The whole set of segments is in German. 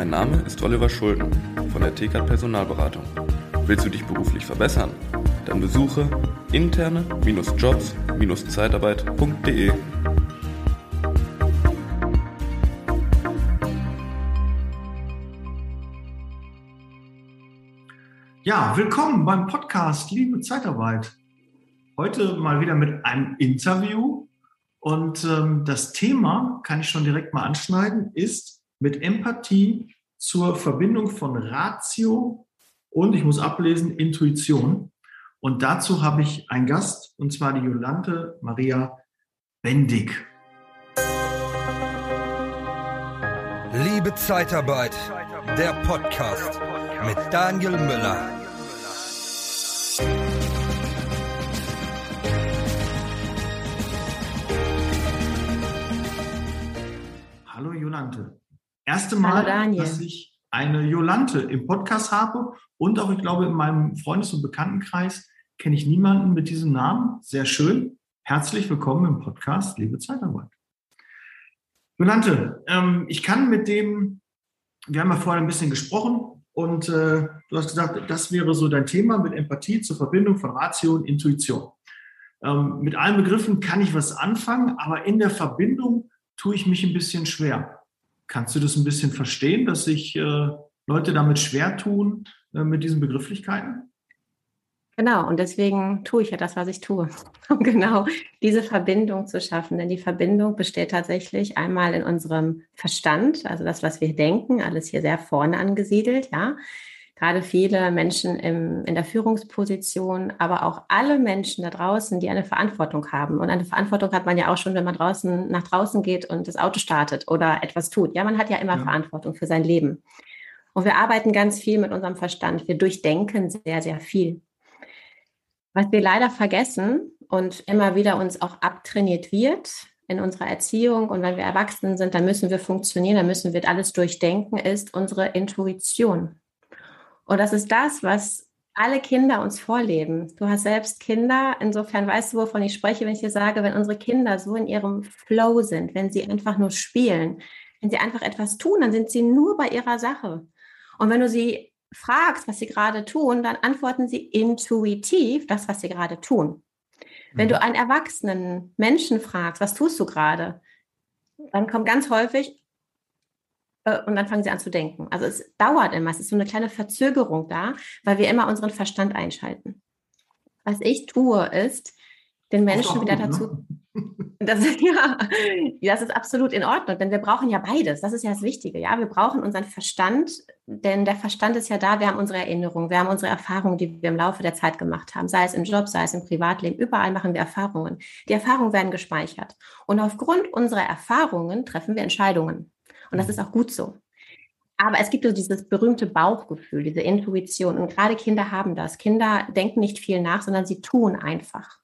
Mein Name ist Oliver Schulden von der TK Personalberatung. Willst du dich beruflich verbessern? Dann besuche interne-jobs-zeitarbeit.de. Ja, willkommen beim Podcast Liebe Zeitarbeit. Heute mal wieder mit einem Interview. Und ähm, das Thema, kann ich schon direkt mal anschneiden, ist mit Empathie zur Verbindung von Ratio und, ich muss ablesen, Intuition. Und dazu habe ich einen Gast, und zwar die Jolante Maria Bendig. Liebe Zeitarbeit, der Podcast mit Daniel Müller. Hallo Jolante. Erste Mal, Hallo dass ich eine Jolante im Podcast habe und auch, ich glaube, in meinem Freundes- und Bekanntenkreis kenne ich niemanden mit diesem Namen. Sehr schön. Herzlich willkommen im Podcast, liebe Zeitarbeit. Jolante, ähm, ich kann mit dem, wir haben ja vorhin ein bisschen gesprochen und äh, du hast gesagt, das wäre so dein Thema mit Empathie zur Verbindung von Ratio und Intuition. Ähm, mit allen Begriffen kann ich was anfangen, aber in der Verbindung tue ich mich ein bisschen schwer. Kannst du das ein bisschen verstehen, dass sich äh, Leute damit schwer tun, äh, mit diesen Begrifflichkeiten? Genau, und deswegen tue ich ja das, was ich tue, um genau diese Verbindung zu schaffen. Denn die Verbindung besteht tatsächlich einmal in unserem Verstand, also das, was wir denken, alles hier sehr vorne angesiedelt, ja gerade viele Menschen im, in der Führungsposition, aber auch alle Menschen da draußen, die eine Verantwortung haben. Und eine Verantwortung hat man ja auch schon, wenn man draußen nach draußen geht und das Auto startet oder etwas tut. Ja, man hat ja immer ja. Verantwortung für sein Leben. Und wir arbeiten ganz viel mit unserem Verstand. Wir durchdenken sehr, sehr viel. Was wir leider vergessen und immer wieder uns auch abtrainiert wird in unserer Erziehung und wenn wir erwachsen sind, dann müssen wir funktionieren, dann müssen wir alles durchdenken, ist unsere Intuition. Und das ist das, was alle Kinder uns vorleben. Du hast selbst Kinder, insofern weißt du, wovon ich spreche, wenn ich dir sage, wenn unsere Kinder so in ihrem Flow sind, wenn sie einfach nur spielen, wenn sie einfach etwas tun, dann sind sie nur bei ihrer Sache. Und wenn du sie fragst, was sie gerade tun, dann antworten sie intuitiv das, was sie gerade tun. Wenn du mhm. einen erwachsenen Menschen fragst, was tust du gerade, dann kommt ganz häufig, und dann fangen sie an zu denken. Also es dauert immer, es ist so eine kleine Verzögerung da, weil wir immer unseren Verstand einschalten. Was ich tue, ist, den Menschen wieder dazu. Ne? Das, ja, das ist absolut in Ordnung, denn wir brauchen ja beides. Das ist ja das Wichtige. Ja, wir brauchen unseren Verstand, denn der Verstand ist ja da. Wir haben unsere Erinnerungen, wir haben unsere Erfahrungen, die wir im Laufe der Zeit gemacht haben, sei es im Job, sei es im Privatleben. Überall machen wir Erfahrungen. Die Erfahrungen werden gespeichert. Und aufgrund unserer Erfahrungen treffen wir Entscheidungen. Und das ist auch gut so. Aber es gibt so dieses berühmte Bauchgefühl, diese Intuition. Und gerade Kinder haben das. Kinder denken nicht viel nach, sondern sie tun einfach.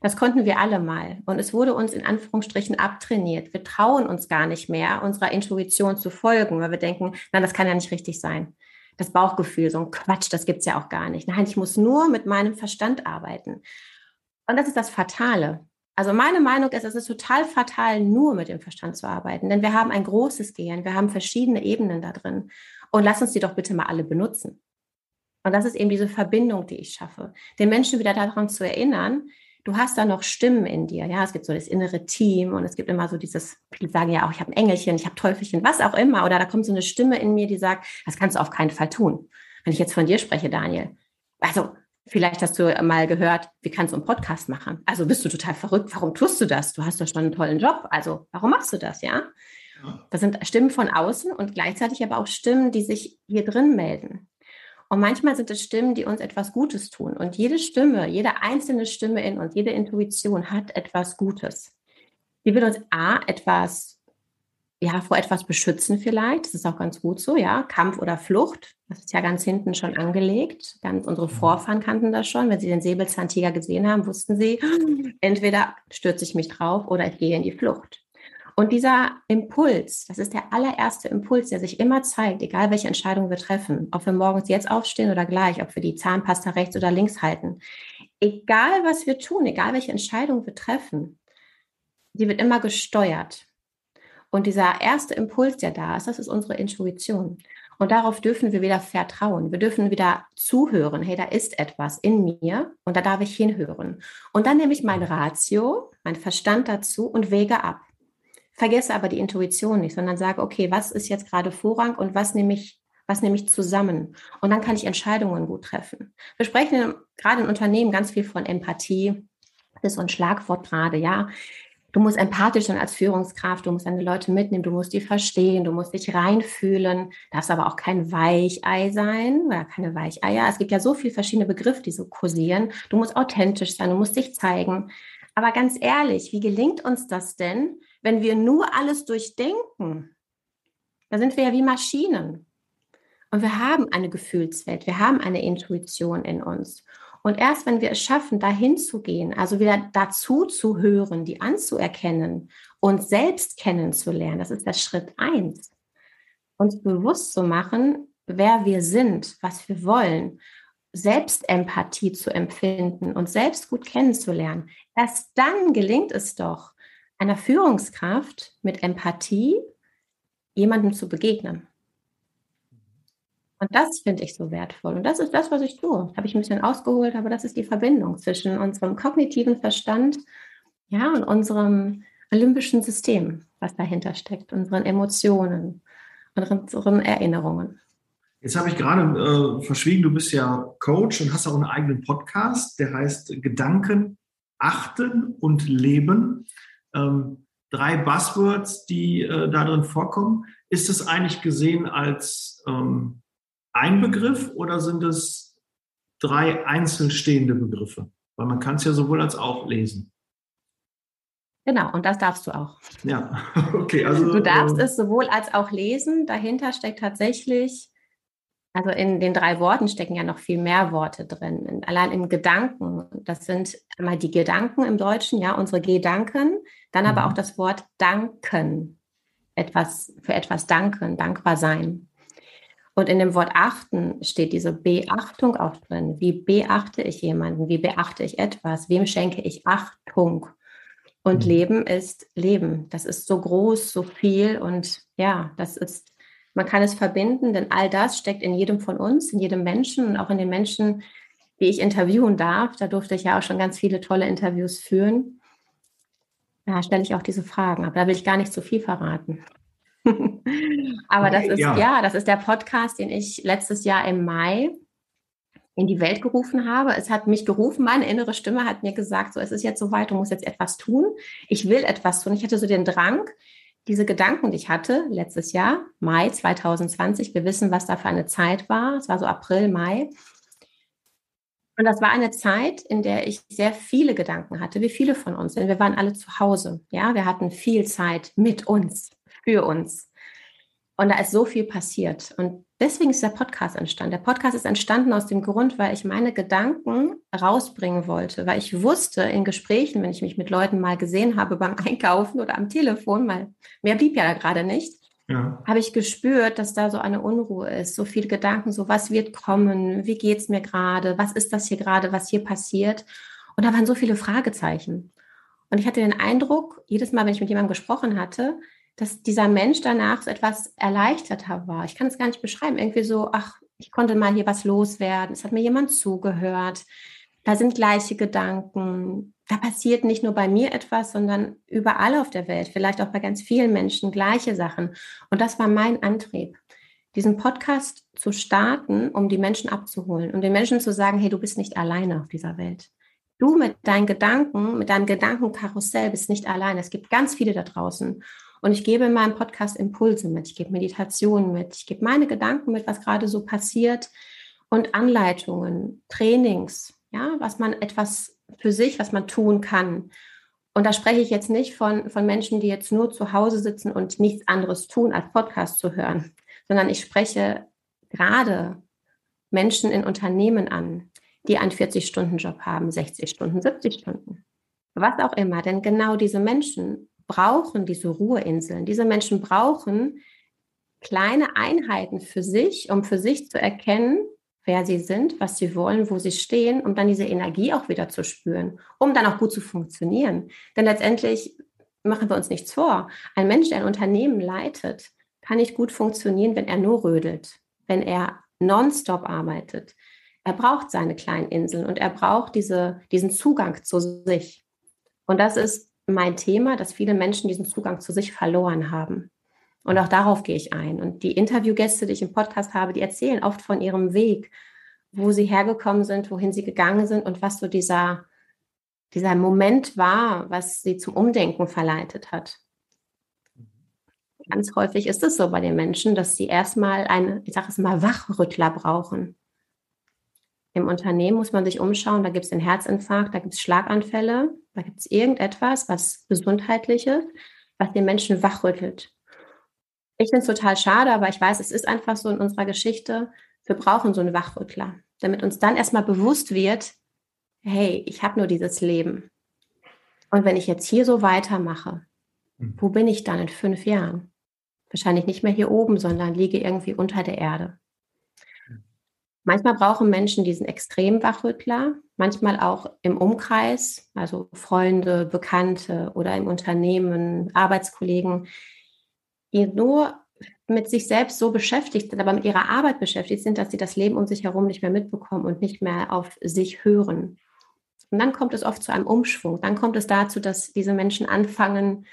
Das konnten wir alle mal. Und es wurde uns in Anführungsstrichen abtrainiert. Wir trauen uns gar nicht mehr, unserer Intuition zu folgen, weil wir denken, nein, das kann ja nicht richtig sein. Das Bauchgefühl, so ein Quatsch, das gibt's ja auch gar nicht. Nein, ich muss nur mit meinem Verstand arbeiten. Und das ist das Fatale. Also meine Meinung ist, es ist total fatal, nur mit dem Verstand zu arbeiten, denn wir haben ein großes Gehirn, wir haben verschiedene Ebenen da drin. Und lass uns die doch bitte mal alle benutzen. Und das ist eben diese Verbindung, die ich schaffe, den Menschen wieder daran zu erinnern, du hast da noch Stimmen in dir. Ja, es gibt so das innere Team und es gibt immer so dieses, viele sagen ja auch, ich habe ein Engelchen, ich habe Teufelchen, was auch immer. Oder da kommt so eine Stimme in mir, die sagt, das kannst du auf keinen Fall tun. Wenn ich jetzt von dir spreche, Daniel. Also Vielleicht hast du mal gehört, wie kannst du einen Podcast machen? Also bist du total verrückt. Warum tust du das? Du hast doch schon einen tollen Job. Also warum machst du das, ja? Das sind Stimmen von außen und gleichzeitig aber auch Stimmen, die sich hier drin melden. Und manchmal sind es Stimmen, die uns etwas Gutes tun. Und jede Stimme, jede einzelne Stimme in uns, jede Intuition hat etwas Gutes. Die will uns A, etwas ja, vor etwas beschützen vielleicht. Das ist auch ganz gut so, ja. Kampf oder Flucht. Das ist ja ganz hinten schon angelegt. Ganz unsere mhm. Vorfahren kannten das schon. Wenn sie den Säbelzahntiger gesehen haben, wussten sie, entweder stürze ich mich drauf oder ich gehe in die Flucht. Und dieser Impuls, das ist der allererste Impuls, der sich immer zeigt, egal welche Entscheidung wir treffen, ob wir morgens jetzt aufstehen oder gleich, ob wir die Zahnpasta rechts oder links halten. Egal was wir tun, egal welche Entscheidung wir treffen, die wird immer gesteuert und dieser erste Impuls, der da ist, das ist unsere Intuition. Und darauf dürfen wir wieder vertrauen. Wir dürfen wieder zuhören. Hey, da ist etwas in mir und da darf ich hinhören. Und dann nehme ich mein Ratio, mein Verstand dazu und wäge ab. Vergesse aber die Intuition nicht, sondern sage, okay, was ist jetzt gerade Vorrang und was nehme ich was nehme ich zusammen? Und dann kann ich Entscheidungen gut treffen. Wir sprechen gerade in Unternehmen ganz viel von Empathie. Das ist so ein Schlagwort gerade, ja. Du musst empathisch sein als Führungskraft, du musst deine Leute mitnehmen, du musst die verstehen, du musst dich reinfühlen, darfst aber auch kein Weichei sein oder keine Weicheier. Es gibt ja so viele verschiedene Begriffe, die so kursieren. Du musst authentisch sein, du musst dich zeigen. Aber ganz ehrlich, wie gelingt uns das denn, wenn wir nur alles durchdenken? Da sind wir ja wie Maschinen. Und wir haben eine Gefühlswelt, wir haben eine Intuition in uns. Und erst wenn wir es schaffen, dahin zu gehen, also wieder dazu zu hören, die anzuerkennen und selbst kennenzulernen, das ist der Schritt eins, uns bewusst zu machen, wer wir sind, was wir wollen, Selbstempathie zu empfinden und selbst gut kennenzulernen. Erst dann gelingt es doch, einer Führungskraft mit Empathie jemandem zu begegnen. Und das finde ich so wertvoll. Und das ist das, was ich tue. Habe ich ein bisschen ausgeholt, aber das ist die Verbindung zwischen unserem kognitiven Verstand ja, und unserem olympischen System, was dahinter steckt, unseren Emotionen unseren Erinnerungen. Jetzt habe ich gerade äh, verschwiegen, du bist ja Coach und hast auch einen eigenen Podcast, der heißt Gedanken, Achten und Leben. Ähm, drei Buzzwords, die äh, darin vorkommen. Ist es eigentlich gesehen als ähm, ein Begriff oder sind es drei einzeln stehende Begriffe? Weil man kann es ja sowohl als auch lesen. Genau, und das darfst du auch. Ja, okay. Also, du darfst äh, es sowohl als auch lesen. Dahinter steckt tatsächlich, also in den drei Worten stecken ja noch viel mehr Worte drin. Allein im Gedanken, das sind einmal die Gedanken im Deutschen, ja, unsere Gedanken, dann aber mhm. auch das Wort danken. Etwas, für etwas danken, dankbar sein. Und in dem Wort achten steht diese Beachtung auch drin. Wie beachte ich jemanden? Wie beachte ich etwas? Wem schenke ich Achtung? Und mhm. Leben ist Leben. Das ist so groß, so viel. Und ja, das ist, man kann es verbinden, denn all das steckt in jedem von uns, in jedem Menschen und auch in den Menschen, die ich interviewen darf. Da durfte ich ja auch schon ganz viele tolle Interviews führen. Da stelle ich auch diese Fragen, aber da will ich gar nicht zu viel verraten. Aber das ist, ja. ja, das ist der Podcast, den ich letztes Jahr im Mai in die Welt gerufen habe. Es hat mich gerufen, meine innere Stimme hat mir gesagt, so, es ist jetzt soweit, du musst jetzt etwas tun. Ich will etwas tun. Ich hatte so den Drang, diese Gedanken, die ich hatte letztes Jahr, Mai 2020, wir wissen, was da für eine Zeit war. Es war so April, Mai. Und das war eine Zeit, in der ich sehr viele Gedanken hatte, wie viele von uns, denn wir waren alle zu Hause. Ja, wir hatten viel Zeit mit uns für uns. Und da ist so viel passiert. Und deswegen ist der Podcast entstanden. Der Podcast ist entstanden aus dem Grund, weil ich meine Gedanken rausbringen wollte, weil ich wusste in Gesprächen, wenn ich mich mit Leuten mal gesehen habe beim Einkaufen oder am Telefon, weil mehr blieb ja da gerade nicht, ja. habe ich gespürt, dass da so eine Unruhe ist, so viele Gedanken, so was wird kommen, wie geht es mir gerade, was ist das hier gerade, was hier passiert. Und da waren so viele Fragezeichen. Und ich hatte den Eindruck, jedes Mal, wenn ich mit jemandem gesprochen hatte, dass dieser Mensch danach so etwas erleichterter war. Ich kann es gar nicht beschreiben. Irgendwie so, ach, ich konnte mal hier was loswerden. Es hat mir jemand zugehört. Da sind gleiche Gedanken. Da passiert nicht nur bei mir etwas, sondern überall auf der Welt, vielleicht auch bei ganz vielen Menschen gleiche Sachen. Und das war mein Antrieb, diesen Podcast zu starten, um die Menschen abzuholen, um den Menschen zu sagen, hey, du bist nicht alleine auf dieser Welt. Du mit deinen Gedanken, mit deinem Gedankenkarussell bist nicht alleine. Es gibt ganz viele da draußen. Und ich gebe in meinem Podcast Impulse mit, ich gebe Meditationen mit, ich gebe meine Gedanken mit, was gerade so passiert und Anleitungen, Trainings, ja, was man etwas für sich, was man tun kann. Und da spreche ich jetzt nicht von, von Menschen, die jetzt nur zu Hause sitzen und nichts anderes tun, als Podcast zu hören, sondern ich spreche gerade Menschen in Unternehmen an, die einen 40-Stunden-Job haben, 60 Stunden, 70 Stunden. Was auch immer, denn genau diese Menschen brauchen diese Ruheinseln. Diese Menschen brauchen kleine Einheiten für sich, um für sich zu erkennen, wer sie sind, was sie wollen, wo sie stehen, um dann diese Energie auch wieder zu spüren, um dann auch gut zu funktionieren. Denn letztendlich machen wir uns nichts vor. Ein Mensch, der ein Unternehmen leitet, kann nicht gut funktionieren, wenn er nur rödelt. wenn er nonstop arbeitet. Er braucht seine kleinen Inseln und er braucht diese, diesen Zugang zu sich. Und das ist mein Thema, dass viele Menschen diesen Zugang zu sich verloren haben. Und auch darauf gehe ich ein. Und die Interviewgäste, die ich im Podcast habe, die erzählen oft von ihrem Weg, wo sie hergekommen sind, wohin sie gegangen sind und was so dieser, dieser Moment war, was sie zum Umdenken verleitet hat. Ganz häufig ist es so bei den Menschen, dass sie erstmal einen, ich sage es mal, Wachrüttler brauchen. Im Unternehmen muss man sich umschauen, da gibt es den Herzinfarkt, da gibt es Schlaganfälle, da gibt es irgendetwas, was gesundheitliches, was den Menschen wachrüttelt. Ich finde es total schade, aber ich weiß, es ist einfach so in unserer Geschichte. Wir brauchen so einen Wachrüttler, damit uns dann erstmal bewusst wird, hey, ich habe nur dieses Leben. Und wenn ich jetzt hier so weitermache, hm. wo bin ich dann in fünf Jahren? Wahrscheinlich nicht mehr hier oben, sondern liege irgendwie unter der Erde. Manchmal brauchen Menschen diesen extremen Wachrüttler, manchmal auch im Umkreis, also Freunde, Bekannte oder im Unternehmen, Arbeitskollegen, die nur mit sich selbst so beschäftigt sind, aber mit ihrer Arbeit beschäftigt sind, dass sie das Leben um sich herum nicht mehr mitbekommen und nicht mehr auf sich hören. Und dann kommt es oft zu einem Umschwung. Dann kommt es dazu, dass diese Menschen anfangen,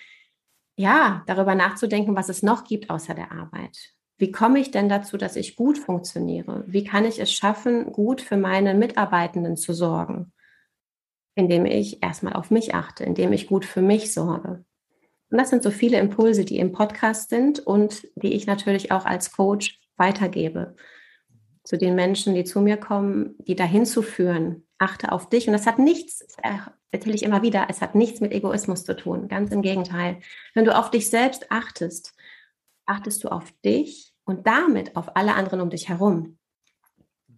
ja, darüber nachzudenken, was es noch gibt außer der Arbeit. Wie komme ich denn dazu, dass ich gut funktioniere? Wie kann ich es schaffen, gut für meine Mitarbeitenden zu sorgen? Indem ich erstmal auf mich achte, indem ich gut für mich sorge. Und das sind so viele Impulse, die im Podcast sind und die ich natürlich auch als Coach weitergebe. Zu den Menschen, die zu mir kommen, die dahin zu führen. Achte auf dich. Und das hat nichts, das erzähle ich immer wieder, es hat nichts mit Egoismus zu tun. Ganz im Gegenteil. Wenn du auf dich selbst achtest, achtest du auf dich und damit auf alle anderen um dich herum.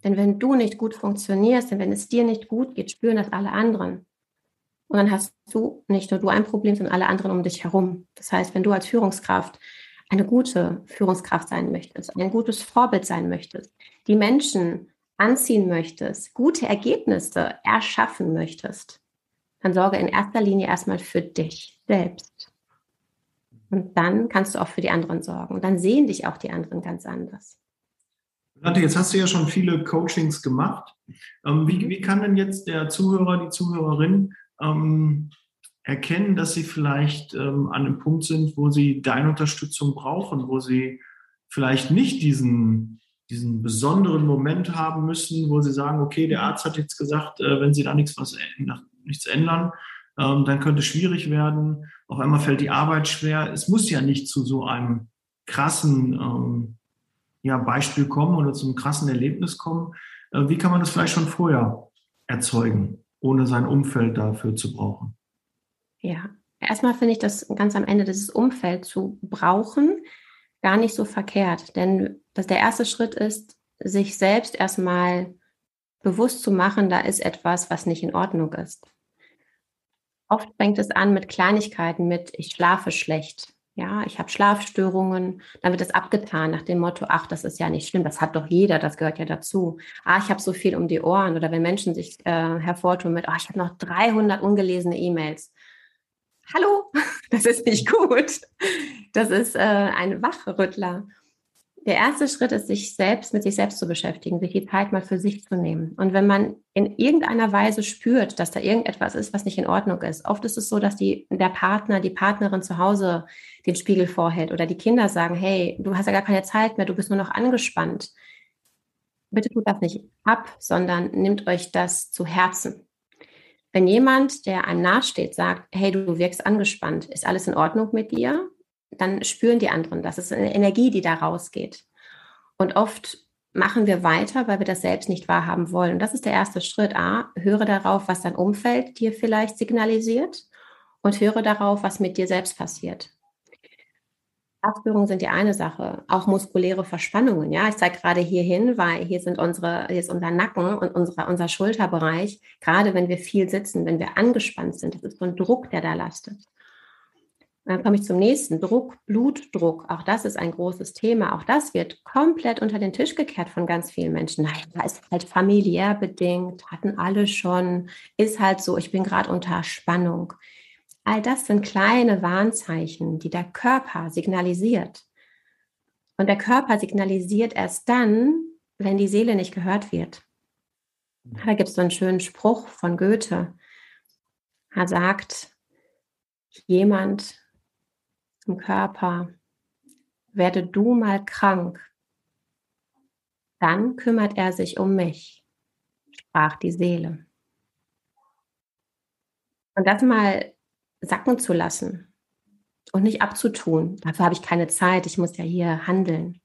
Denn wenn du nicht gut funktionierst und wenn es dir nicht gut geht, spüren das alle anderen. Und dann hast du nicht nur du ein Problem, sondern alle anderen um dich herum. Das heißt, wenn du als Führungskraft eine gute Führungskraft sein möchtest, ein gutes Vorbild sein möchtest, die Menschen anziehen möchtest, gute Ergebnisse erschaffen möchtest, dann sorge in erster Linie erstmal für dich selbst. Und dann kannst du auch für die anderen sorgen. Und dann sehen dich auch die anderen ganz anders. Renate, jetzt hast du ja schon viele Coachings gemacht. Ähm, wie, wie kann denn jetzt der Zuhörer, die Zuhörerin ähm, erkennen, dass sie vielleicht ähm, an einem Punkt sind, wo sie deine Unterstützung brauchen, wo sie vielleicht nicht diesen, diesen besonderen Moment haben müssen, wo sie sagen, okay, der Arzt hat jetzt gesagt, äh, wenn sie da nichts, was, nichts ändern, ähm, dann könnte es schwierig werden. Auf einmal fällt die Arbeit schwer. Es muss ja nicht zu so einem krassen ähm, ja, Beispiel kommen oder zu einem krassen Erlebnis kommen. Äh, wie kann man das vielleicht schon vorher erzeugen? ohne sein Umfeld dafür zu brauchen. Ja, erstmal finde ich das ganz am Ende dieses Umfeld zu brauchen gar nicht so verkehrt, denn dass der erste Schritt ist, sich selbst erstmal bewusst zu machen, da ist etwas, was nicht in Ordnung ist. Oft fängt es an mit Kleinigkeiten, mit ich schlafe schlecht, ja, ich habe Schlafstörungen, dann wird es abgetan nach dem Motto, ach, das ist ja nicht schlimm, das hat doch jeder, das gehört ja dazu. Ah, ich habe so viel um die Ohren oder wenn Menschen sich äh, hervortun mit, oh, ich habe noch 300 ungelesene E-Mails. Hallo, das ist nicht gut. Das ist äh, ein Wachrüttler der erste Schritt ist, sich selbst mit sich selbst zu beschäftigen, sich die Zeit mal für sich zu nehmen. Und wenn man in irgendeiner Weise spürt, dass da irgendetwas ist, was nicht in Ordnung ist, oft ist es so, dass die, der Partner, die Partnerin zu Hause den Spiegel vorhält oder die Kinder sagen, hey, du hast ja gar keine Zeit mehr, du bist nur noch angespannt. Bitte tut das nicht ab, sondern nimmt euch das zu Herzen. Wenn jemand, der einem nahesteht, sagt, hey, du wirkst angespannt, ist alles in Ordnung mit dir? Dann spüren die anderen das. ist eine Energie, die da rausgeht. Und oft machen wir weiter, weil wir das selbst nicht wahrhaben wollen. Und das ist der erste Schritt. A, höre darauf, was dein Umfeld dir vielleicht signalisiert und höre darauf, was mit dir selbst passiert. Abführungen sind die eine Sache, auch muskuläre Verspannungen. Ja, ich zeige gerade hier hin, weil hier sind unsere, hier ist unser Nacken und unsere, unser Schulterbereich. Gerade wenn wir viel sitzen, wenn wir angespannt sind, das ist so ein Druck, der da lastet. Dann komme ich zum nächsten. Druck, Blutdruck. Auch das ist ein großes Thema. Auch das wird komplett unter den Tisch gekehrt von ganz vielen Menschen. Nein, da ist halt familiär bedingt, hatten alle schon, ist halt so, ich bin gerade unter Spannung. All das sind kleine Warnzeichen, die der Körper signalisiert. Und der Körper signalisiert erst dann, wenn die Seele nicht gehört wird. Da gibt es so einen schönen Spruch von Goethe. Er sagt, jemand zum Körper, werde du mal krank, dann kümmert er sich um mich, sprach die Seele. Und das mal sacken zu lassen, und nicht abzutun. Dafür habe ich keine Zeit, ich muss ja hier handeln.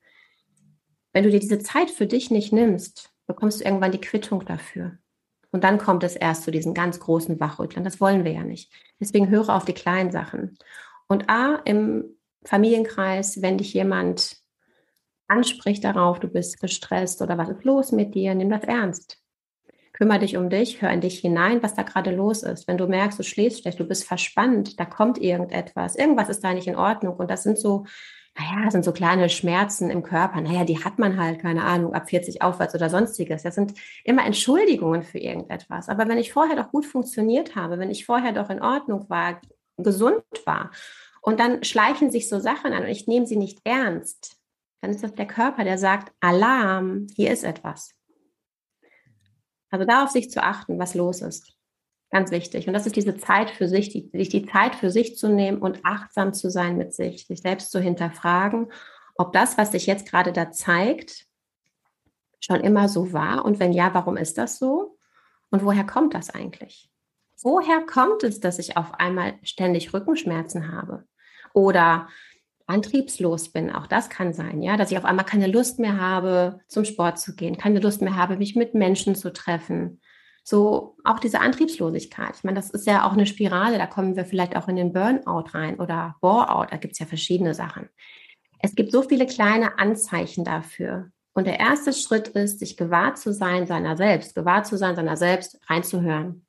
Wenn du dir diese Zeit für dich nicht nimmst, bekommst du irgendwann die Quittung dafür. Und dann kommt es erst zu diesen ganz großen Wachrüttlern. Das wollen wir ja nicht. Deswegen höre auf die kleinen Sachen. Und A, im Familienkreis, wenn dich jemand anspricht darauf, du bist gestresst oder was ist los mit dir, nimm das ernst kümmere dich um dich, hör in dich hinein, was da gerade los ist. Wenn du merkst, du schläfst schlecht, du bist verspannt, da kommt irgendetwas, irgendwas ist da nicht in Ordnung und das sind so, naja, das sind so kleine Schmerzen im Körper. Naja, die hat man halt, keine Ahnung, ab 40 aufwärts oder sonstiges. Das sind immer Entschuldigungen für irgendetwas. Aber wenn ich vorher doch gut funktioniert habe, wenn ich vorher doch in Ordnung war, gesund war und dann schleichen sich so Sachen an und ich nehme sie nicht ernst, dann ist das der Körper, der sagt, Alarm, hier ist etwas. Also da auf sich zu achten, was los ist. Ganz wichtig. Und das ist diese Zeit für sich, die, sich die Zeit für sich zu nehmen und achtsam zu sein mit sich, sich selbst zu hinterfragen, ob das, was sich jetzt gerade da zeigt, schon immer so war. Und wenn ja, warum ist das so? Und woher kommt das eigentlich? Woher kommt es, dass ich auf einmal ständig Rückenschmerzen habe? Oder antriebslos bin. Auch das kann sein, ja, dass ich auf einmal keine Lust mehr habe, zum Sport zu gehen, keine Lust mehr habe, mich mit Menschen zu treffen. So auch diese Antriebslosigkeit. Ich meine, das ist ja auch eine Spirale, da kommen wir vielleicht auch in den Burnout rein oder Boreout, da gibt es ja verschiedene Sachen. Es gibt so viele kleine Anzeichen dafür. Und der erste Schritt ist, sich gewahr zu sein seiner selbst, gewahr zu sein seiner selbst, reinzuhören.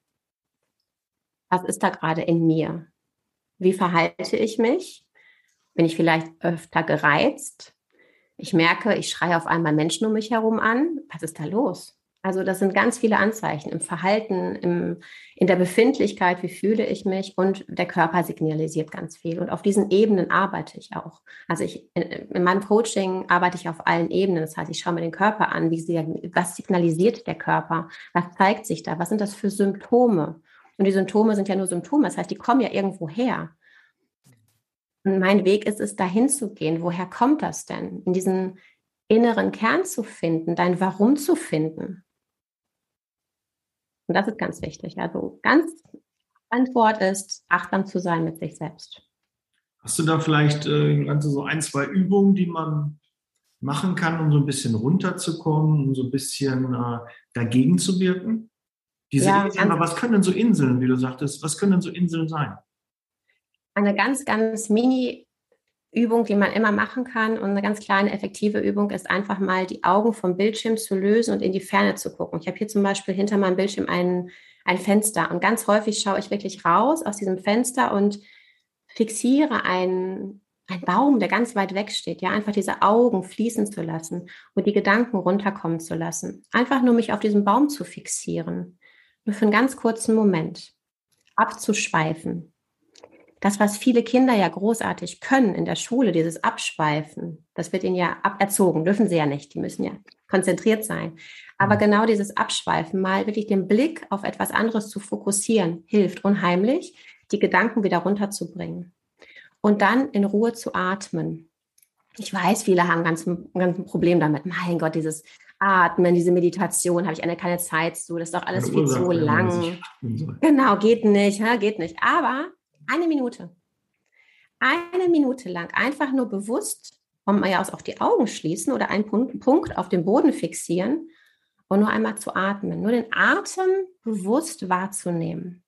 Was ist da gerade in mir? Wie verhalte ich mich? Bin ich vielleicht öfter gereizt? Ich merke, ich schreie auf einmal Menschen um mich herum an. Was ist da los? Also das sind ganz viele Anzeichen im Verhalten, im, in der Befindlichkeit, wie fühle ich mich und der Körper signalisiert ganz viel. Und auf diesen Ebenen arbeite ich auch. Also ich, in, in meinem Coaching arbeite ich auf allen Ebenen. Das heißt, ich schaue mir den Körper an, wie sie, was signalisiert der Körper, was zeigt sich da, was sind das für Symptome? Und die Symptome sind ja nur Symptome, das heißt, die kommen ja irgendwo her. Und mein Weg ist es, dahin zu gehen. Woher kommt das denn? In diesen inneren Kern zu finden, dein Warum zu finden. Und das ist ganz wichtig. Also ganz Antwort ist, achtsam zu sein mit sich selbst. Hast du da vielleicht äh, so ein, zwei Übungen, die man machen kann, um so ein bisschen runterzukommen, um so ein bisschen äh, dagegen zu wirken? Diese ja, Inseln, aber was können denn so Inseln, wie du sagtest, was können denn so Inseln sein? eine ganz, ganz mini Übung, die man immer machen kann und eine ganz kleine effektive Übung ist einfach mal die Augen vom Bildschirm zu lösen und in die Ferne zu gucken. Ich habe hier zum Beispiel hinter meinem Bildschirm ein, ein Fenster und ganz häufig schaue ich wirklich raus aus diesem Fenster und fixiere einen, einen Baum, der ganz weit weg steht. Ja, einfach diese Augen fließen zu lassen und die Gedanken runterkommen zu lassen. Einfach nur mich auf diesen Baum zu fixieren. Nur für einen ganz kurzen Moment. Abzuschweifen das, was viele Kinder ja großartig können in der Schule, dieses Abschweifen, das wird ihnen ja aberzogen, dürfen sie ja nicht, die müssen ja konzentriert sein. Aber mhm. genau dieses Abschweifen, mal wirklich den Blick auf etwas anderes zu fokussieren, hilft unheimlich, die Gedanken wieder runterzubringen. Und dann in Ruhe zu atmen. Ich weiß, viele haben ganz, ganz ein Problem damit. Mein Gott, dieses Atmen, diese Meditation, habe ich eine keine Zeit zu, das ist doch alles viel zu lang. Genau, geht nicht, geht nicht. Aber eine Minute. Eine Minute lang einfach nur bewusst, von mir aus auch die Augen schließen oder einen Punkt, Punkt auf den Boden fixieren und nur einmal zu atmen. Nur den Atem bewusst wahrzunehmen.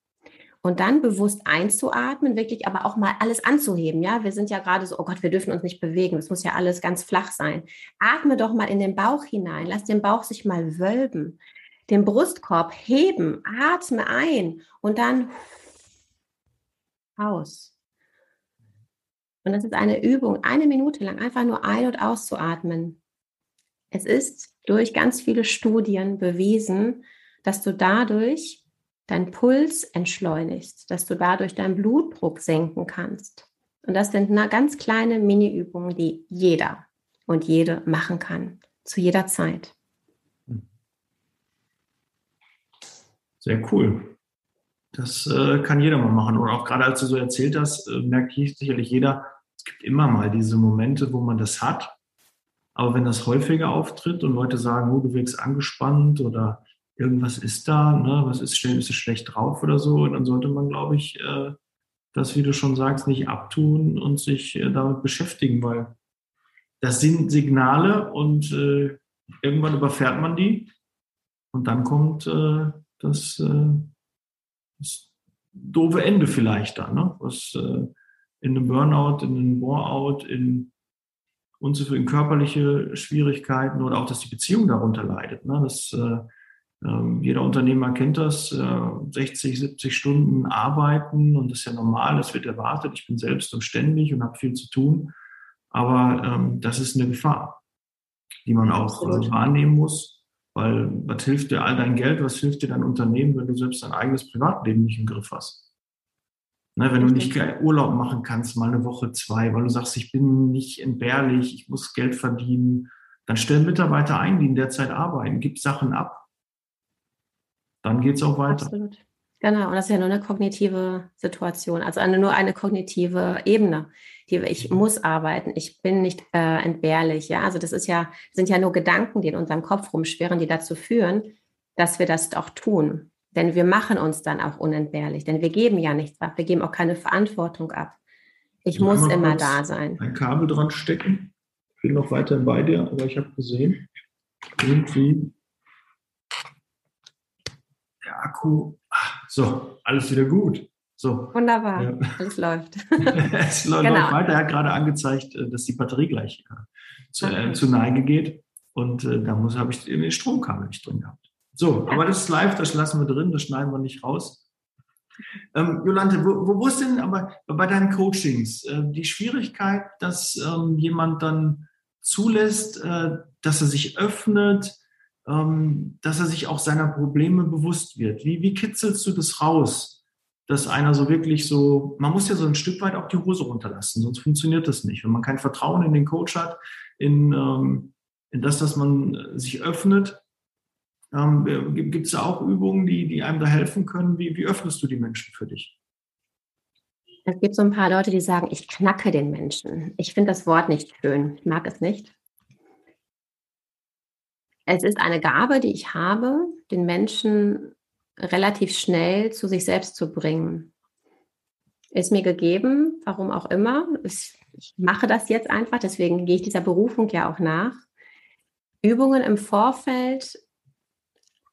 Und dann bewusst einzuatmen, wirklich aber auch mal alles anzuheben. Ja, wir sind ja gerade so, oh Gott, wir dürfen uns nicht bewegen. Es muss ja alles ganz flach sein. Atme doch mal in den Bauch hinein. Lass den Bauch sich mal wölben. Den Brustkorb heben. Atme ein und dann aus. Und das ist eine Übung, eine Minute lang einfach nur ein- und auszuatmen. Es ist durch ganz viele Studien bewiesen, dass du dadurch deinen Puls entschleunigst, dass du dadurch deinen Blutdruck senken kannst. Und das sind ganz kleine Mini-Übungen, die jeder, und jede machen kann, zu jeder Zeit. Sehr cool. Das äh, kann jeder mal machen. Und auch gerade als du so erzählt hast, äh, merkt sicherlich jeder, es gibt immer mal diese Momente, wo man das hat. Aber wenn das häufiger auftritt und Leute sagen, oh, du wirkst angespannt oder irgendwas ist da, ne, was ist, bist du schlecht drauf oder so, dann sollte man, glaube ich, äh, das, wie du schon sagst, nicht abtun und sich äh, damit beschäftigen, weil das sind Signale und äh, irgendwann überfährt man die und dann kommt das, das, doofe Ende vielleicht dann, ne? was in einem Burnout, in einem Boreout, in unzufrieden körperliche Schwierigkeiten oder auch, dass die Beziehung darunter leidet. Ne? Das, jeder Unternehmer kennt das, äh, 60, 70 Stunden arbeiten und das ist ja normal, das wird erwartet. Ich bin selbst und ständig und habe viel zu tun. Aber ähm, das ist eine Gefahr, die man auch äh, wahrnehmen muss, weil was hilft dir all dein Geld, was hilft dir dein Unternehmen, wenn du selbst dein eigenes Privatleben nicht im Griff hast? Ne, wenn du nicht Urlaub machen kannst, mal eine Woche, zwei, weil du sagst, ich bin nicht entbehrlich, ich muss Geld verdienen, dann stell Mitarbeiter ein, die in der Zeit arbeiten, gib Sachen ab. Dann geht es auch weiter. Absolut. Genau, und das ist ja nur eine kognitive Situation, also eine, nur eine kognitive Ebene. Die, ich mhm. muss arbeiten, ich bin nicht äh, entbehrlich. Ja, also das ist ja, sind ja nur Gedanken, die in unserem Kopf rumschwirren, die dazu führen, dass wir das auch tun. Denn wir machen uns dann auch unentbehrlich, denn wir geben ja nichts ab, wir geben auch keine Verantwortung ab. Ich muss immer da sein. Ein Kabel dran stecken. Ich bin noch weiter bei dir, aber ich habe gesehen, irgendwie der Akku. Ach, so, alles wieder gut. So. Wunderbar, ja. alles läuft. es läuft genau. weiter. Er hat gerade angezeigt, äh, dass die Batterie gleich äh, zu, äh, zu Neige geht. Und äh, da habe ich den Stromkabel nicht drin gehabt. So, aber das ist live, das lassen wir drin, das schneiden wir nicht raus. Ähm, Jolante, wo, wo ist denn aber bei deinen Coachings äh, die Schwierigkeit, dass ähm, jemand dann zulässt, äh, dass er sich öffnet, ähm, dass er sich auch seiner Probleme bewusst wird? Wie, wie kitzelst du das raus, dass einer so wirklich so, man muss ja so ein Stück weit auch die Hose runterlassen, sonst funktioniert das nicht. Wenn man kein Vertrauen in den Coach hat, in, ähm, in das, dass man sich öffnet, ähm, Gibt es da auch Übungen, die, die einem da helfen können? Wie, wie öffnest du die Menschen für dich? Es gibt so ein paar Leute, die sagen, ich knacke den Menschen. Ich finde das Wort nicht schön. Ich mag es nicht. Es ist eine Gabe, die ich habe, den Menschen relativ schnell zu sich selbst zu bringen. Ist mir gegeben, warum auch immer. Ich mache das jetzt einfach, deswegen gehe ich dieser Berufung ja auch nach. Übungen im Vorfeld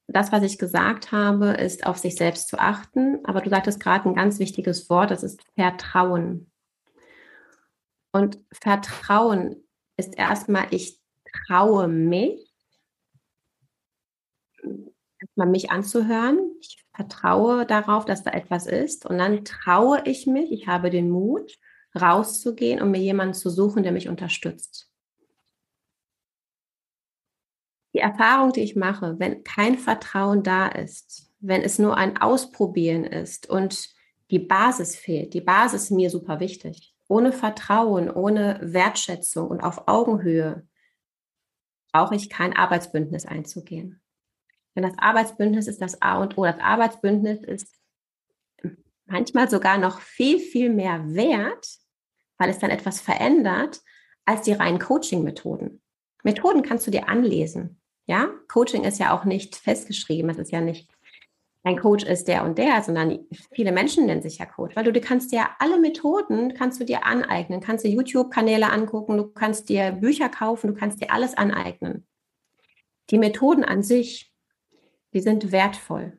das, was ich gesagt habe, ist auf sich selbst zu achten. Aber du sagtest gerade ein ganz wichtiges Wort, das ist Vertrauen. Und Vertrauen ist erstmal, ich traue mich, erstmal mich anzuhören. Ich vertraue darauf, dass da etwas ist. Und dann traue ich mich, ich habe den Mut, rauszugehen und mir jemanden zu suchen, der mich unterstützt die Erfahrung, die ich mache, wenn kein Vertrauen da ist, wenn es nur ein Ausprobieren ist und die Basis fehlt, die Basis ist mir super wichtig. Ohne Vertrauen, ohne Wertschätzung und auf Augenhöhe brauche ich kein Arbeitsbündnis einzugehen. Denn das Arbeitsbündnis ist das A und O. Das Arbeitsbündnis ist manchmal sogar noch viel, viel mehr wert, weil es dann etwas verändert, als die reinen Coaching-Methoden. Methoden kannst du dir anlesen. Ja, Coaching ist ja auch nicht festgeschrieben. Es ist ja nicht, ein Coach ist der und der, sondern viele Menschen nennen sich ja Coach, weil du, du kannst dir alle Methoden kannst du dir aneignen, kannst dir YouTube-Kanäle angucken, du kannst dir Bücher kaufen, du kannst dir alles aneignen. Die Methoden an sich, die sind wertvoll.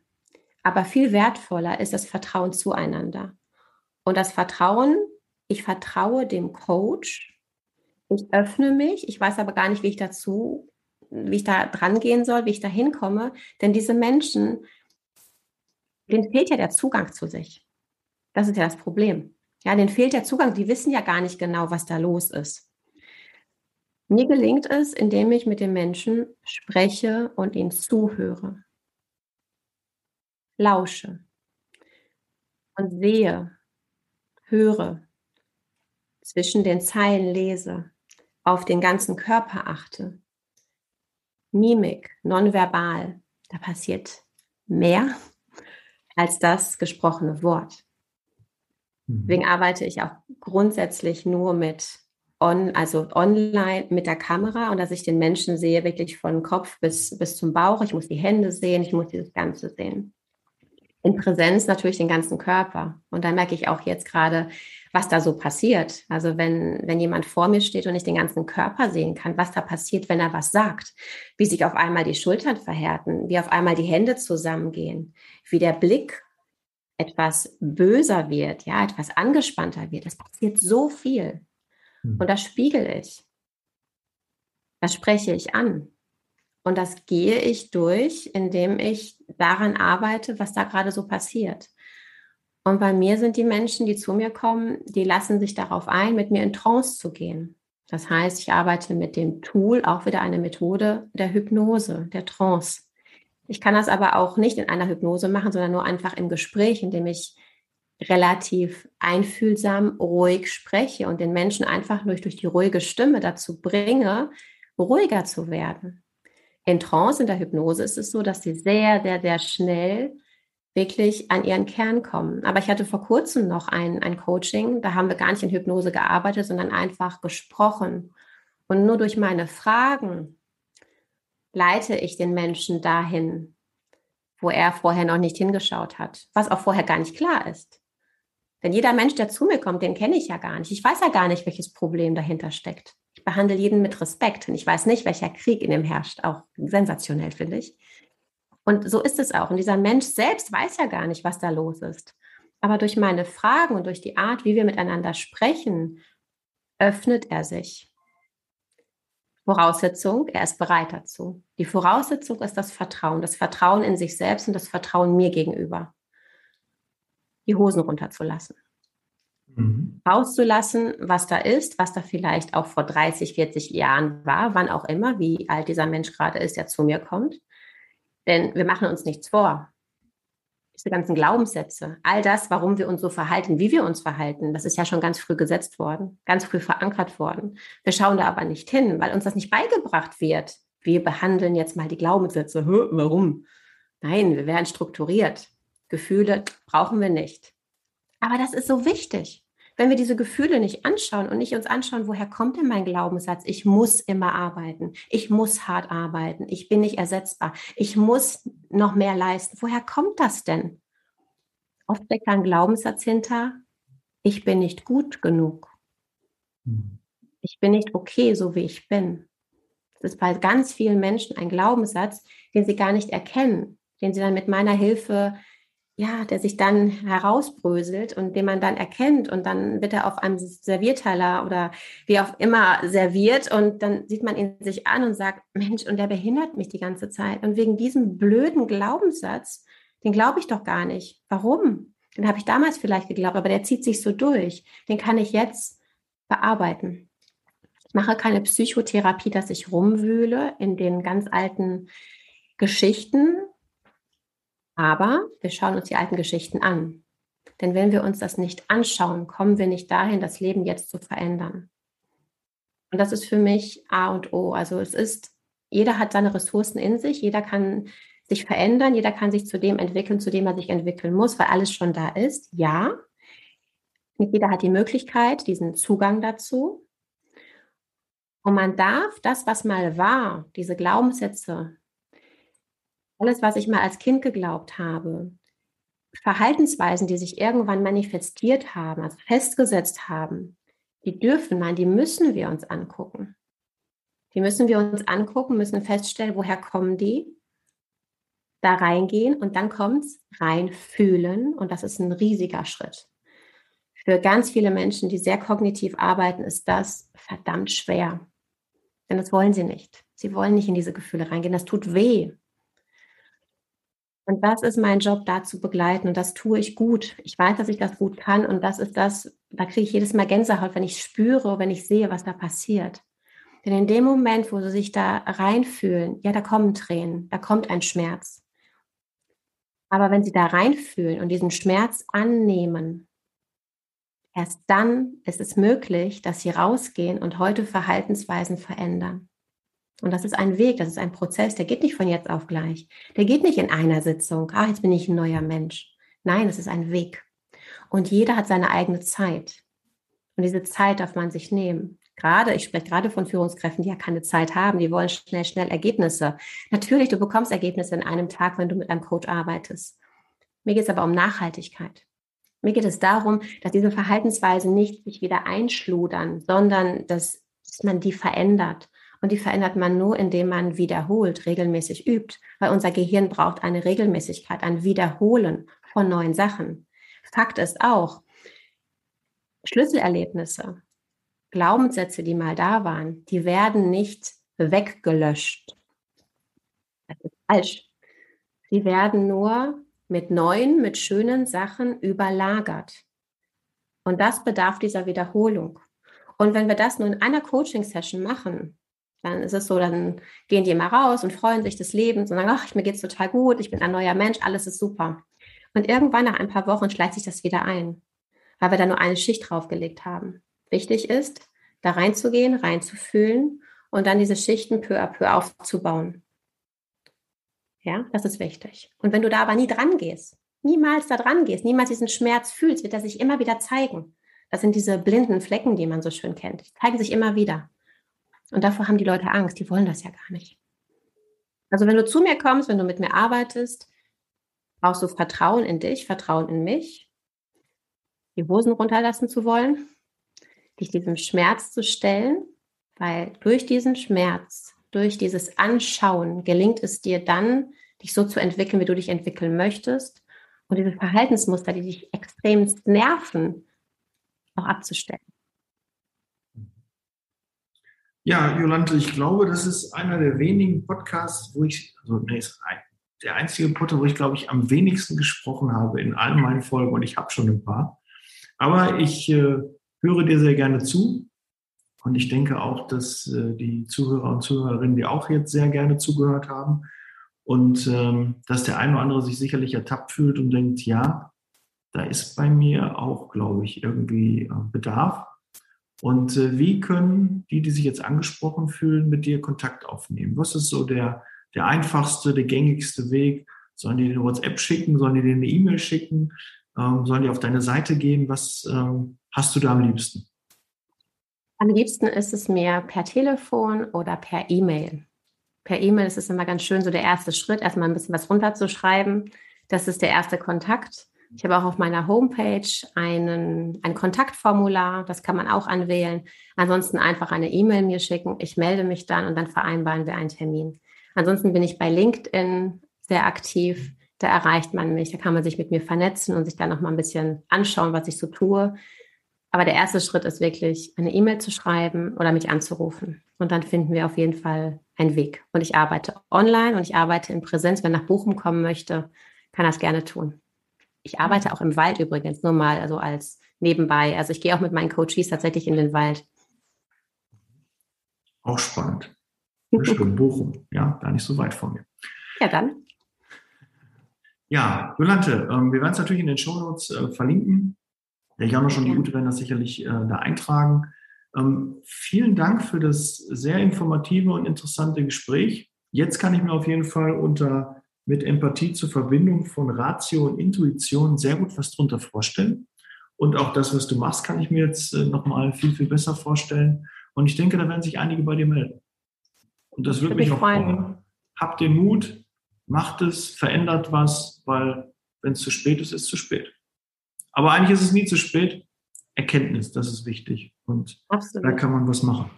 Aber viel wertvoller ist das Vertrauen zueinander. Und das Vertrauen, ich vertraue dem Coach, ich öffne mich, ich weiß aber gar nicht, wie ich dazu wie ich da dran gehen soll, wie ich da hinkomme. Denn diese Menschen, denen fehlt ja der Zugang zu sich. Das ist ja das Problem. Ja, denen fehlt der Zugang. Die wissen ja gar nicht genau, was da los ist. Mir gelingt es, indem ich mit den Menschen spreche und ihnen zuhöre, lausche und sehe, höre, zwischen den Zeilen lese, auf den ganzen Körper achte, Mimik, nonverbal, da passiert mehr als das gesprochene Wort. Mhm. Deswegen arbeite ich auch grundsätzlich nur mit on, also online mit der Kamera und dass ich den Menschen sehe, wirklich von Kopf bis, bis zum Bauch. Ich muss die Hände sehen, ich muss dieses Ganze sehen. In Präsenz natürlich den ganzen Körper. Und da merke ich auch jetzt gerade, was da so passiert. Also wenn, wenn jemand vor mir steht und ich den ganzen Körper sehen kann, was da passiert, wenn er was sagt, wie sich auf einmal die Schultern verhärten, wie auf einmal die Hände zusammengehen, wie der Blick etwas böser wird, ja, etwas angespannter wird. Es passiert so viel. Hm. Und das spiegel ich. Das spreche ich an. Und das gehe ich durch, indem ich daran arbeite, was da gerade so passiert. Und bei mir sind die Menschen, die zu mir kommen, die lassen sich darauf ein, mit mir in Trance zu gehen. Das heißt, ich arbeite mit dem Tool, auch wieder eine Methode der Hypnose, der Trance. Ich kann das aber auch nicht in einer Hypnose machen, sondern nur einfach im Gespräch, indem ich relativ einfühlsam, ruhig spreche und den Menschen einfach durch, durch die ruhige Stimme dazu bringe, ruhiger zu werden. In Trance, in der Hypnose ist es so, dass sie sehr, sehr, sehr schnell wirklich an ihren Kern kommen. Aber ich hatte vor kurzem noch ein, ein Coaching, da haben wir gar nicht in Hypnose gearbeitet, sondern einfach gesprochen. Und nur durch meine Fragen leite ich den Menschen dahin, wo er vorher noch nicht hingeschaut hat, was auch vorher gar nicht klar ist. Denn jeder Mensch, der zu mir kommt, den kenne ich ja gar nicht. Ich weiß ja gar nicht, welches Problem dahinter steckt. Behandle jeden mit Respekt und ich weiß nicht, welcher Krieg in ihm herrscht. Auch sensationell, finde ich. Und so ist es auch. Und dieser Mensch selbst weiß ja gar nicht, was da los ist. Aber durch meine Fragen und durch die Art, wie wir miteinander sprechen, öffnet er sich. Voraussetzung, er ist bereit dazu. Die Voraussetzung ist das Vertrauen, das Vertrauen in sich selbst und das Vertrauen mir gegenüber die Hosen runterzulassen. Mhm. Rauszulassen, was da ist, was da vielleicht auch vor 30, 40 Jahren war, wann auch immer, wie alt dieser Mensch gerade ist, der zu mir kommt. Denn wir machen uns nichts vor. Diese ganzen Glaubenssätze, all das, warum wir uns so verhalten, wie wir uns verhalten, das ist ja schon ganz früh gesetzt worden, ganz früh verankert worden. Wir schauen da aber nicht hin, weil uns das nicht beigebracht wird. Wir behandeln jetzt mal die Glaubenssätze. Warum? Nein, wir werden strukturiert. Gefühle brauchen wir nicht. Aber das ist so wichtig. Wenn wir diese Gefühle nicht anschauen und nicht uns anschauen, woher kommt denn mein Glaubenssatz? Ich muss immer arbeiten. Ich muss hart arbeiten. Ich bin nicht ersetzbar. Ich muss noch mehr leisten. Woher kommt das denn? Oft steckt ein Glaubenssatz hinter. Ich bin nicht gut genug. Hm. Ich bin nicht okay, so wie ich bin. Das ist bei ganz vielen Menschen ein Glaubenssatz, den sie gar nicht erkennen, den sie dann mit meiner Hilfe ja, der sich dann herausbröselt und den man dann erkennt und dann wird er auf einem Servierteller oder wie auch immer serviert und dann sieht man ihn sich an und sagt, Mensch, und der behindert mich die ganze Zeit. Und wegen diesem blöden Glaubenssatz, den glaube ich doch gar nicht. Warum? Den habe ich damals vielleicht geglaubt, aber der zieht sich so durch. Den kann ich jetzt bearbeiten. Ich mache keine Psychotherapie, dass ich rumwühle in den ganz alten Geschichten, aber wir schauen uns die alten Geschichten an. Denn wenn wir uns das nicht anschauen, kommen wir nicht dahin, das Leben jetzt zu verändern. Und das ist für mich A und O. Also es ist, jeder hat seine Ressourcen in sich, jeder kann sich verändern, jeder kann sich zu dem entwickeln, zu dem er sich entwickeln muss, weil alles schon da ist. Ja, nicht jeder hat die Möglichkeit, diesen Zugang dazu. Und man darf das, was mal war, diese Glaubenssätze, alles, was ich mal als Kind geglaubt habe, Verhaltensweisen, die sich irgendwann manifestiert haben, also festgesetzt haben, die dürfen, nein, die müssen wir uns angucken. Die müssen wir uns angucken, müssen feststellen, woher kommen die, da reingehen und dann kommt es reinfühlen und das ist ein riesiger Schritt. Für ganz viele Menschen, die sehr kognitiv arbeiten, ist das verdammt schwer. Denn das wollen sie nicht. Sie wollen nicht in diese Gefühle reingehen. Das tut weh. Und das ist mein Job, da zu begleiten. Und das tue ich gut. Ich weiß, dass ich das gut kann. Und das ist das, da kriege ich jedes Mal Gänsehaut, wenn ich spüre, wenn ich sehe, was da passiert. Denn in dem Moment, wo sie sich da reinfühlen, ja, da kommen Tränen, da kommt ein Schmerz. Aber wenn sie da reinfühlen und diesen Schmerz annehmen, Erst dann ist es möglich, dass sie rausgehen und heute Verhaltensweisen verändern. Und das ist ein Weg, das ist ein Prozess, der geht nicht von jetzt auf gleich. Der geht nicht in einer Sitzung, ah, jetzt bin ich ein neuer Mensch. Nein, es ist ein Weg. Und jeder hat seine eigene Zeit. Und diese Zeit darf man sich nehmen. Gerade, ich spreche gerade von Führungskräften, die ja keine Zeit haben, die wollen schnell, schnell Ergebnisse. Natürlich, du bekommst Ergebnisse in einem Tag, wenn du mit einem Coach arbeitest. Mir geht es aber um Nachhaltigkeit. Mir geht es darum, dass diese Verhaltensweisen nicht sich wieder einschludern, sondern dass, dass man die verändert. Und die verändert man nur, indem man wiederholt, regelmäßig übt, weil unser Gehirn braucht eine Regelmäßigkeit, ein Wiederholen von neuen Sachen. Fakt ist auch, Schlüsselerlebnisse, Glaubenssätze, die mal da waren, die werden nicht weggelöscht. Das ist falsch. Sie werden nur mit neuen, mit schönen Sachen überlagert. Und das bedarf dieser Wiederholung. Und wenn wir das nur in einer Coaching-Session machen, dann ist es so, dann gehen die immer raus und freuen sich des Lebens und sagen, ach, mir geht's total gut, ich bin ein neuer Mensch, alles ist super. Und irgendwann nach ein paar Wochen schleicht sich das wieder ein, weil wir da nur eine Schicht draufgelegt haben. Wichtig ist, da reinzugehen, reinzufühlen und dann diese Schichten peu à peu aufzubauen. Ja, das ist wichtig. Und wenn du da aber nie dran gehst, niemals da dran gehst, niemals diesen Schmerz fühlst, wird er sich immer wieder zeigen. Das sind diese blinden Flecken, die man so schön kennt. Die zeigen sich immer wieder. Und davor haben die Leute Angst. Die wollen das ja gar nicht. Also wenn du zu mir kommst, wenn du mit mir arbeitest, brauchst du Vertrauen in dich, Vertrauen in mich, die Hosen runterlassen zu wollen, dich diesem Schmerz zu stellen, weil durch diesen Schmerz durch dieses Anschauen gelingt es dir dann, dich so zu entwickeln, wie du dich entwickeln möchtest und diese Verhaltensmuster, die dich extrem nerven, auch abzustellen. Ja, Jolante, ich glaube, das ist einer der wenigen Podcasts, wo ich, also nee, ist der einzige Podcast, wo ich, glaube ich, am wenigsten gesprochen habe in all meinen Folgen und ich habe schon ein paar. Aber ich äh, höre dir sehr gerne zu und ich denke auch, dass äh, die Zuhörer und Zuhörerinnen, die auch jetzt sehr gerne zugehört haben, und ähm, dass der eine oder andere sich sicherlich ertappt fühlt und denkt, ja, da ist bei mir auch, glaube ich, irgendwie äh, Bedarf. Und äh, wie können die, die sich jetzt angesprochen fühlen, mit dir Kontakt aufnehmen? Was ist so der, der einfachste, der gängigste Weg? Sollen die eine WhatsApp schicken? Sollen die dir eine E-Mail schicken? Ähm, sollen die auf deine Seite gehen? Was ähm, hast du da am liebsten? Am liebsten ist es mir per Telefon oder per E-Mail. Per E-Mail ist es immer ganz schön, so der erste Schritt, erstmal ein bisschen was runterzuschreiben. Das ist der erste Kontakt. Ich habe auch auf meiner Homepage einen, ein Kontaktformular, das kann man auch anwählen. Ansonsten einfach eine E-Mail mir schicken. Ich melde mich dann und dann vereinbaren wir einen Termin. Ansonsten bin ich bei LinkedIn sehr aktiv. Da erreicht man mich, da kann man sich mit mir vernetzen und sich dann noch mal ein bisschen anschauen, was ich so tue. Aber der erste Schritt ist wirklich, eine E-Mail zu schreiben oder mich anzurufen. Und dann finden wir auf jeden Fall einen Weg. Und ich arbeite online und ich arbeite in Präsenz. Wer nach Bochum kommen möchte, kann das gerne tun. Ich arbeite auch im Wald übrigens, nur mal also als nebenbei. Also ich gehe auch mit meinen Coaches tatsächlich in den Wald. Auch spannend. Bestimmt Bochum, ja, gar nicht so weit von mir. Ja, dann. Ja, Jolante, ähm, wir werden es natürlich in den Show Notes äh, verlinken. Der Janusz und die Ute werden das sicherlich äh, da eintragen. Ähm, vielen Dank für das sehr informative und interessante Gespräch. Jetzt kann ich mir auf jeden Fall unter mit Empathie zur Verbindung von Ratio und Intuition sehr gut was drunter vorstellen. Und auch das, was du machst, kann ich mir jetzt äh, nochmal viel, viel besser vorstellen. Und ich denke, da werden sich einige bei dir melden. Und das würde mich auch freuen. Habt den Mut, macht es, verändert was, weil wenn es zu spät ist, ist es zu spät. Aber eigentlich ist es nie zu spät. Erkenntnis, das ist wichtig. Und Absolut. da kann man was machen.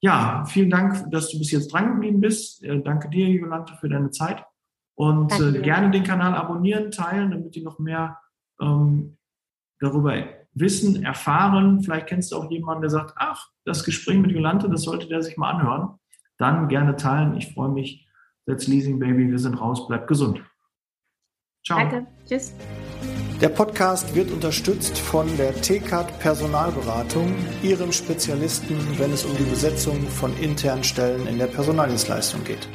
Ja, vielen Dank, dass du bis jetzt dran geblieben bist. Äh, danke dir, Jolante, für deine Zeit. Und äh, gerne den Kanal abonnieren, teilen, damit die noch mehr ähm, darüber wissen, erfahren. Vielleicht kennst du auch jemanden, der sagt, ach, das Gespräch mit Jolante, das sollte der sich mal anhören. Dann gerne teilen. Ich freue mich. Let's Leasing Baby, wir sind raus. Bleibt gesund. Ciao. Danke. Tschüss. Der Podcast wird unterstützt von der TCAT Personalberatung, ihrem Spezialisten, wenn es um die Besetzung von internen Stellen in der Personaldienstleistung geht.